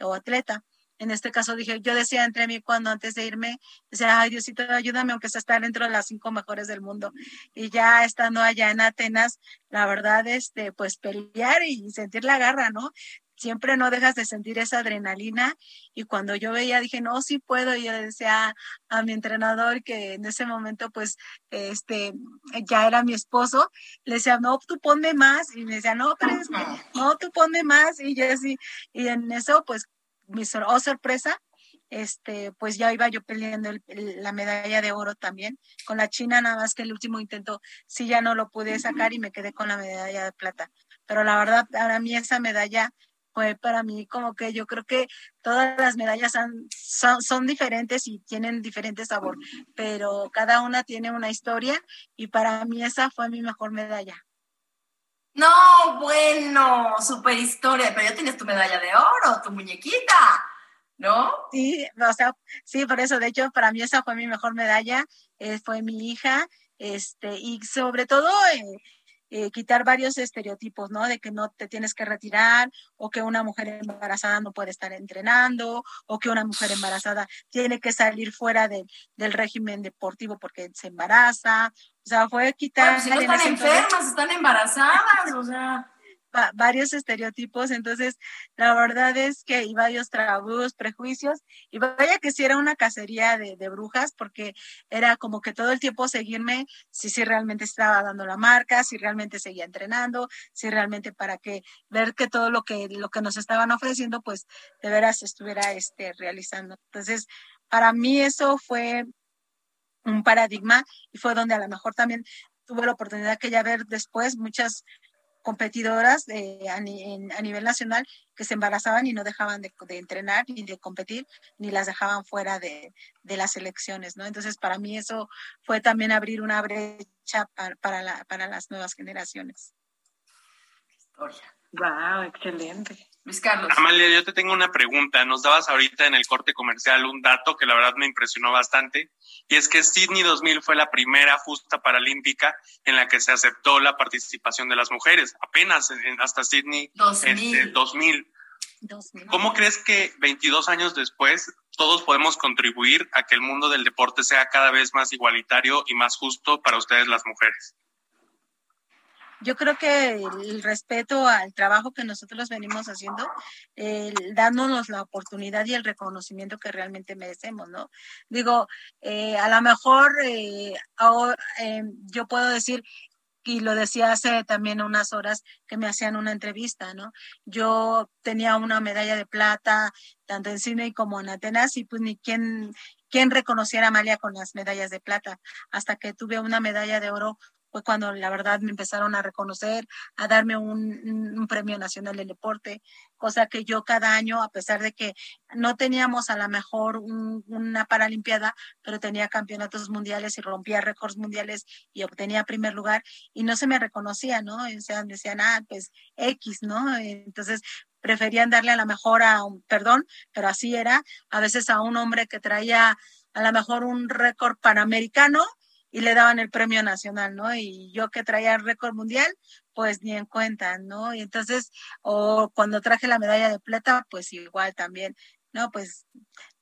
o atleta en este caso dije, yo decía entre mí cuando antes de irme, decía, ay Diosito, ayúdame aunque sea estar dentro de las cinco mejores del mundo. Y ya estando allá en Atenas, la verdad, este, pues pelear y sentir la garra, ¿no? Siempre no dejas de sentir esa adrenalina. Y cuando yo veía, dije, no, sí puedo. Y yo le decía a, mi entrenador, que en ese momento, pues, este, ya era mi esposo, le decía, no, tú ponme más. Y me decía, no, pero no, tú ponme más. Y yo así, y en eso, pues, mi sor- oh, sorpresa, este, pues ya iba yo peleando el- el- la medalla de oro también con la China, nada más que el último intento sí ya no lo pude sacar y me quedé con la medalla de plata. Pero la verdad, para mí esa medalla fue para mí como que yo creo que todas las medallas han- son, son diferentes y tienen diferente sabor, pero cada una tiene una historia y para mí esa fue mi mejor medalla. No, bueno, super historia, pero ya tienes tu medalla de oro, tu muñequita, ¿no? Sí, o sea, sí, por eso, de hecho, para mí esa fue mi mejor medalla, eh, fue mi hija, este, y sobre todo, eh, eh, quitar varios estereotipos, ¿no? De que no te tienes que retirar o que una mujer embarazada no puede estar entrenando o que una mujer embarazada tiene que salir fuera del régimen deportivo porque se embaraza. O sea, fue quitar... si no están enfermas, están embarazadas, o sea varios estereotipos, entonces la verdad es que hay varios tabús, prejuicios, y vaya que si era una cacería de, brujas, porque era como que todo el tiempo seguirme si, si realmente estaba dando la marca, si realmente seguía entrenando, si realmente para que ver que todo lo que, lo que nos estaban ofreciendo, pues de veras estuviera este, realizando. Entonces, para mí eso fue un paradigma y fue donde a lo mejor también tuve la oportunidad que ya ver después muchas competidoras a, nivel nacional que se embarazaban y no dejaban de, entrenar ni de competir, ni las dejaban fuera de, las elecciones, ¿no? Entonces, para mí eso fue también abrir una brecha para, para las nuevas generaciones. Historia. Wow, excelente. Luis Carlos. Amalia, yo te tengo una pregunta. Nos dabas ahorita en el corte comercial un dato que la verdad me impresionó bastante, y es que Sydney 2000 fue la primera justa paralímpica en la que se aceptó la participación de las mujeres, apenas hasta Sydney 2000. 2000. ¿Cómo crees que 22 años después todos podemos contribuir a que el mundo del deporte sea cada vez más igualitario y más justo para ustedes las mujeres? Yo creo que el respeto al trabajo que nosotros venimos haciendo, dándonos la oportunidad y el reconocimiento que realmente merecemos, ¿no? Digo, eh, a lo mejor eh, eh, yo puedo decir, y lo decía hace también unas horas que me hacían una entrevista, ¿no? Yo tenía una medalla de plata, tanto en cine como en Atenas, y pues ni quien, quien reconociera a Amalia con las medallas de plata, hasta que tuve una medalla de oro fue cuando la verdad me empezaron a reconocer, a darme un, premio nacional del deporte, cosa que yo cada año, a pesar de que no teníamos a lo mejor una paralimpiada, pero tenía campeonatos mundiales y rompía récords mundiales y obtenía primer lugar y no se me reconocía, ¿no? O sea, decían, ah, pues X, ¿no? Entonces preferían darle a lo mejor a un, perdón, pero así era, a veces a un hombre que traía a lo mejor un récord panamericano, y le daban el premio nacional, ¿no? Y yo que traía el récord mundial, pues ni en cuenta, ¿no? Y entonces, o cuando traje la medalla de plata, pues igual también, ¿no? Pues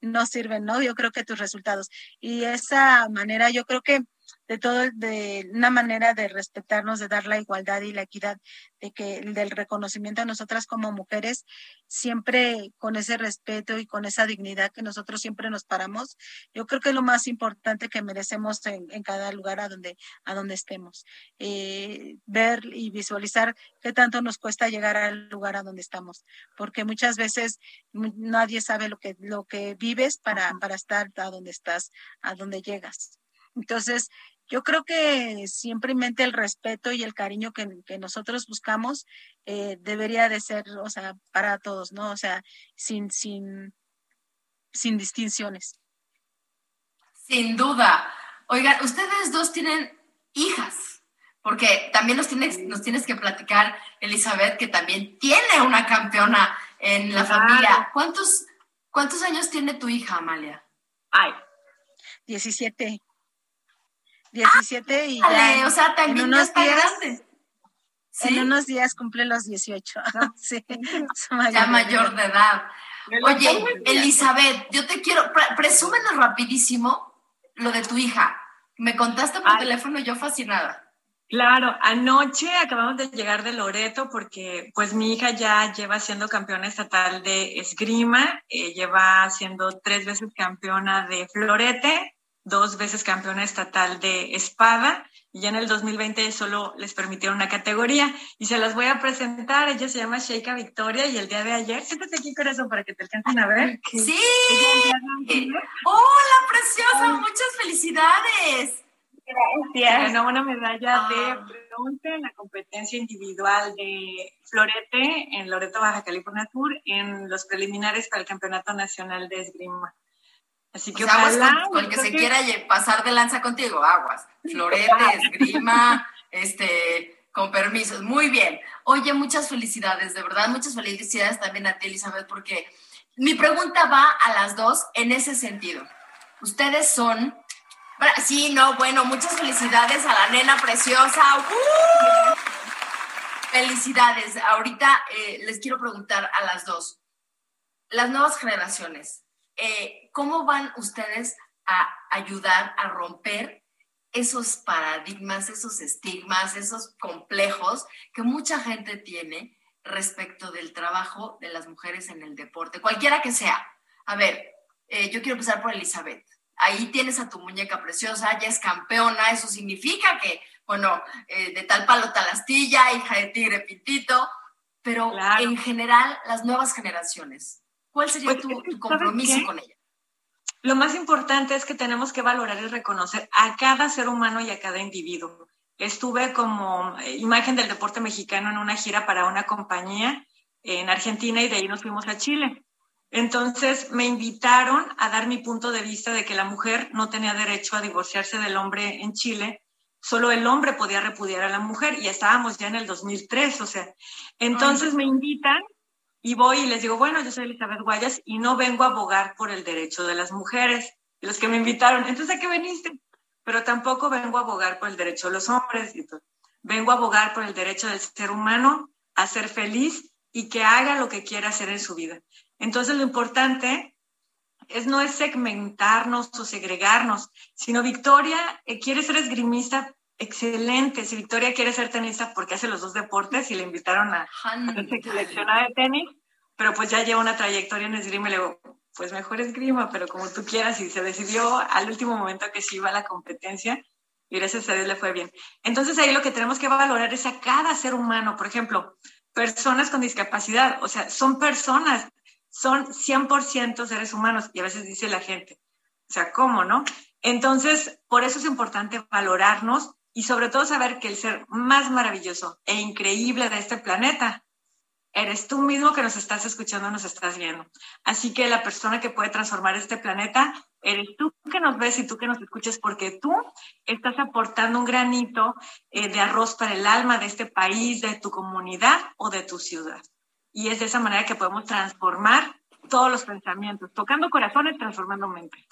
no sirven, ¿no? Yo creo que tus resultados. Y esa manera, yo creo que de todo, de una manera de respetarnos, de dar la igualdad y la equidad, de que del reconocimiento a nosotras como mujeres, siempre con ese respeto y con esa dignidad que nosotros siempre nos paramos, yo creo que es lo más importante que merecemos en, cada lugar a donde, a donde estemos. Eh, ver y visualizar qué tanto nos cuesta llegar al lugar a donde estamos, porque muchas veces nadie sabe lo que, lo que vives para, para estar a donde estás, a donde llegas. Entonces, yo creo que simplemente el respeto y el cariño que, nosotros buscamos eh, debería de ser, o sea, para todos, ¿no? O sea, sin, sin, sin distinciones. Sin duda. Oigan, ustedes dos tienen hijas, porque también nos tienes, nos tienes que platicar, Elizabeth, que también tiene una campeona en la familia. ¿Cuántos, ¿Cuántos años tiene tu hija, Amalia? Ay. 17. 17 y ya. o sea, también en unos días, grande. En unos días cumple los 18. <laughs> sí, ya mayor de edad. Oye, Elizabeth, yo te quiero, presúmenos rapidísimo lo de tu hija. Me contaste por teléfono, yo fascinada. Claro, anoche acabamos de llegar de Loreto porque pues mi hija ya lleva siendo campeona estatal de esgrima, eh, lleva siendo tres veces campeona de florete, dos veces campeona estatal de espada y ya en el 2020 solo les permitieron una categoría y se las voy a presentar. Ella se llama Sheika Victoria y el día de ayer, siéntate aquí corazón para que te alcancen a ver. Sí. Hola, preciosa, muchas felicidades. Gracias. Ganó una medalla de ah. bronce en la competencia individual de florete en Loreto, Baja California Sur, en los preliminares para el Campeonato Nacional de Esgrima. Así que con, el que se quiera pasar de lanza contigo, aguas. Florete, esgrima, este, con permisos. Muy bien. Oye, muchas felicidades, de verdad, muchas felicidades también a ti, Elizabeth, porque mi pregunta va a las dos en ese sentido. Ustedes son. Sí, no, bueno, muchas felicidades a la nena preciosa. ¡Uh! Felicidades. Ahorita eh, les quiero preguntar a las dos, las nuevas generaciones, eh, ¿cómo van ustedes a ayudar a romper esos paradigmas, esos estigmas, esos complejos que mucha gente tiene respecto del trabajo de las mujeres en el deporte, cualquiera que sea? A ver, eh, yo quiero empezar por Elizabeth. Ahí tienes a tu muñeca preciosa, ya es campeona, eso significa que, bueno, eh, de tal palo tal astilla, hija de tigre pintito, pero en general, las nuevas generaciones, ¿cuál sería Pues, tu, tu compromiso con ella? Lo más importante es que tenemos que valorar y reconocer a cada ser humano y a cada individuo. Estuve como eh, imagen del deporte mexicano en una gira para una compañía en Argentina y de ahí nos fuimos a Chile. Entonces me invitaron a dar mi punto de vista de que la mujer no tenía derecho a divorciarse del hombre en Chile, solo el hombre podía repudiar a la mujer y estábamos ya en el 2003, o sea, entonces me invitan y voy y les digo, bueno, yo soy Elizabeth Guayas y no vengo a abogar por el derecho de las mujeres, los que me invitaron, entonces ¿a qué veniste? Pero tampoco vengo a abogar por el derecho de los hombres, todo. vengo a abogar por el derecho del ser humano a ser feliz y que haga lo que quiera hacer en su vida. Entonces lo importante es no es segmentarnos o segregarnos, sino Victoria eh, quiere ser esgrimista excelente. Si Victoria quiere ser tenista porque hace los dos deportes y le invitaron a, ser seleccionada de tenis, pero pues ya lleva una trayectoria en esgrima y le digo, pues mejor esgrima, pero como tú quieras. Y se decidió al último momento que sí iba a la competencia y gracias a Dios le fue bien. Entonces ahí lo que tenemos que valorar es a cada ser humano. Por ejemplo, personas con discapacidad, o sea, son personas, son 100% seres humanos y a veces dice la gente, o sea, ¿cómo, no? Entonces, por eso es importante valorarnos y sobre todo saber que el ser más maravilloso e increíble de este planeta eres tú mismo que nos estás escuchando, nos estás viendo. Así que la persona que puede transformar este planeta eres tú que nos ves y tú que nos escuchas porque tú estás aportando un granito eh, de arroz para el alma de este país, de tu comunidad o de tu ciudad. Y es de esa manera que podemos transformar todos los pensamientos, tocando corazones, transformando mente.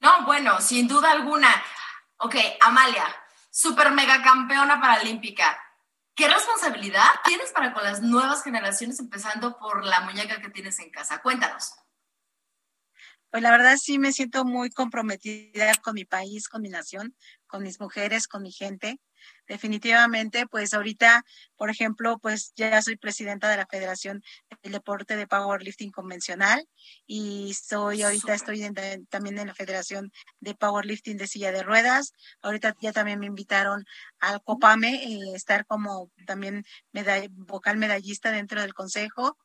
No, bueno, sin duda alguna. Ok, Amalia, super mega campeona paralímpica. ¿Qué responsabilidad tienes para con las nuevas generaciones, empezando por la muñeca que tienes en casa? Cuéntanos. Pues la verdad sí me siento muy comprometida con mi país, con mi nación, con mis mujeres, con mi gente. Definitivamente, pues ahorita, por ejemplo, pues ya soy presidenta de la Federación del Deporte de Powerlifting Convencional y soy ahorita estoy en- también en la Federación de Powerlifting de Silla de Ruedas. Ahorita ya también me invitaron al COPAME, eh, estar como también medall- vocal medallista dentro del consejo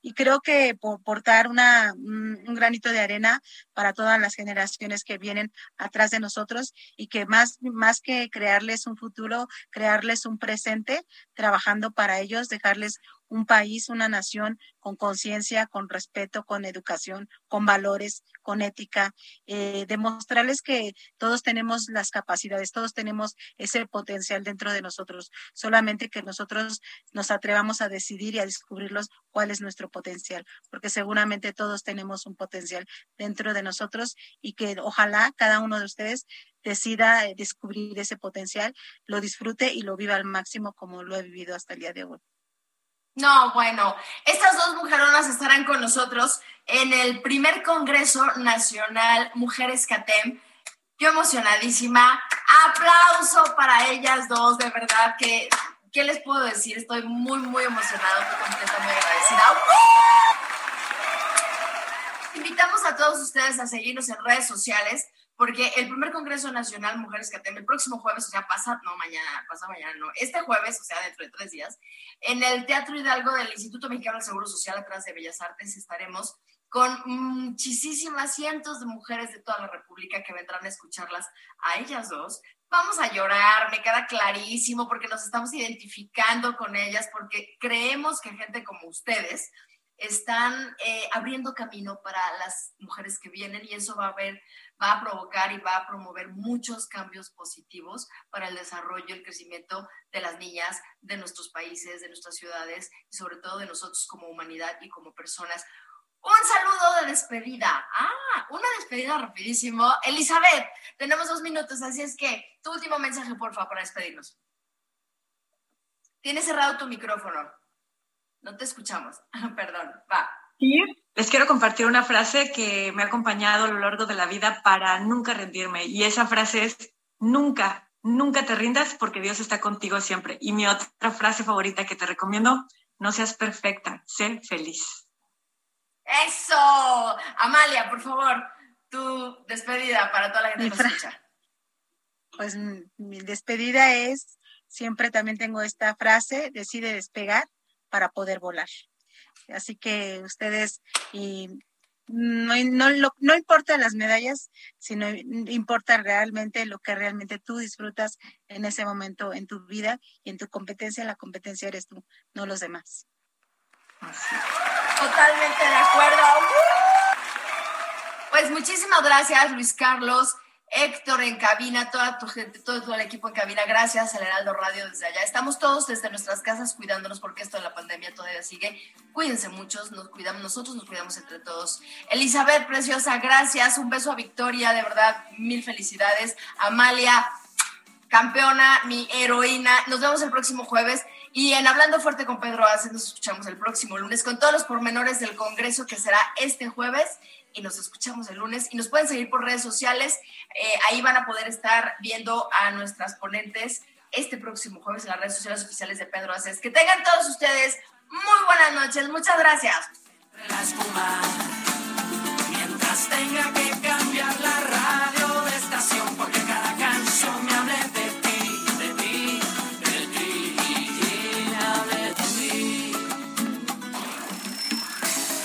y creo que por portar una, un granito de arena para todas las generaciones que vienen atrás de nosotros y que más, más que crearles un futuro, crearles un presente, trabajando para ellos, dejarles un país, una nación con conciencia, con respeto, con educación, con valores, con ética, eh, demostrarles que todos tenemos las capacidades, todos tenemos ese potencial dentro de nosotros, solamente que nosotros nos atrevamos a decidir y a descubrirlos cuál es nuestro potencial, porque seguramente todos tenemos un potencial dentro de nosotros y que ojalá cada uno de ustedes decida eh, descubrir ese potencial, lo disfrute y lo viva al máximo como lo he vivido hasta el día de hoy. No, bueno, estas dos mujeronas estarán con nosotros en el primer Congreso Nacional Mujeres CATEM. Yo emocionadísima. Aplauso para ellas dos, de verdad que, ¿qué les puedo decir? Estoy muy, muy emocionada, muy contenta, muy agradecida. ¡Uh! Invitamos a todos ustedes a seguirnos en redes sociales porque el primer Congreso Nacional Mujeres CATEM el próximo jueves, o sea, pasa, no, mañana, pasa mañana, no, este jueves, o sea, dentro de tres días, en el Teatro Hidalgo del Instituto Mexicano del Seguro Social, atrás de Bellas Artes, estaremos con muchísimas cientos de mujeres de toda la República que vendrán a escucharlas a ellas dos. Vamos a llorar, me queda clarísimo, porque nos estamos identificando con ellas, porque creemos que gente como ustedes están eh, abriendo camino para las mujeres que vienen y eso va a ver va a provocar y va a promover muchos cambios positivos para el desarrollo y el crecimiento de las niñas, de nuestros países, de nuestras ciudades y sobre todo de nosotros como humanidad y como personas. Un saludo de despedida. Ah, una despedida rapidísimo. Elizabeth, tenemos dos minutos, así es que tu último mensaje, por favor, para despedirnos. Tienes cerrado tu micrófono. No te escuchamos. <laughs> Perdón, va. Les quiero compartir una frase que me ha acompañado a lo largo de la vida para nunca rendirme. Y esa frase es, nunca, nunca te rindas porque Dios está contigo siempre. Y mi otra frase favorita que te recomiendo, no seas perfecta, sé feliz. Eso. Amalia, por favor, tu despedida para toda la gente que nos escucha. Pues mi despedida es, siempre también tengo esta frase, decide despegar para poder volar. Así que ustedes, y no, no, no importa las medallas, sino importa realmente lo que realmente tú disfrutas en ese momento en tu vida y en tu competencia. La competencia eres tú, no los demás. Totalmente de acuerdo. Pues muchísimas gracias, Luis Carlos, Héctor en cabina, toda tu gente, todo, el equipo en cabina. Gracias al Heraldo Radio desde allá. Estamos todos desde nuestras casas cuidándonos porque esto de la pandemia todavía sigue. Cuídense muchos, nos cuidamos, nosotros nos cuidamos entre todos. Elizabeth, preciosa, gracias. Un beso a Victoria, de verdad, mil felicidades. Amalia, campeona, mi heroína. Nos vemos el próximo jueves. Y en Hablando Fuerte con Pedro Aces nos escuchamos el próximo lunes con todos los pormenores del Congreso que será este jueves. Y nos escuchamos el lunes. Y nos pueden seguir por redes sociales. Eh, ahí van a poder estar viendo a nuestras ponentes este próximo jueves en las redes sociales oficiales de Pedro Aces. Que tengan todos ustedes muy buenas noches. Muchas gracias. Mientras tenga que cambiar la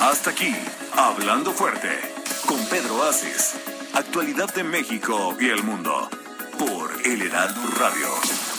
Hasta aquí, Hablando Fuerte, con Pedro Aces. Actualidad de México y el mundo, por El Heraldo Radio.